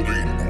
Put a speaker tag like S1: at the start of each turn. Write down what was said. S1: be.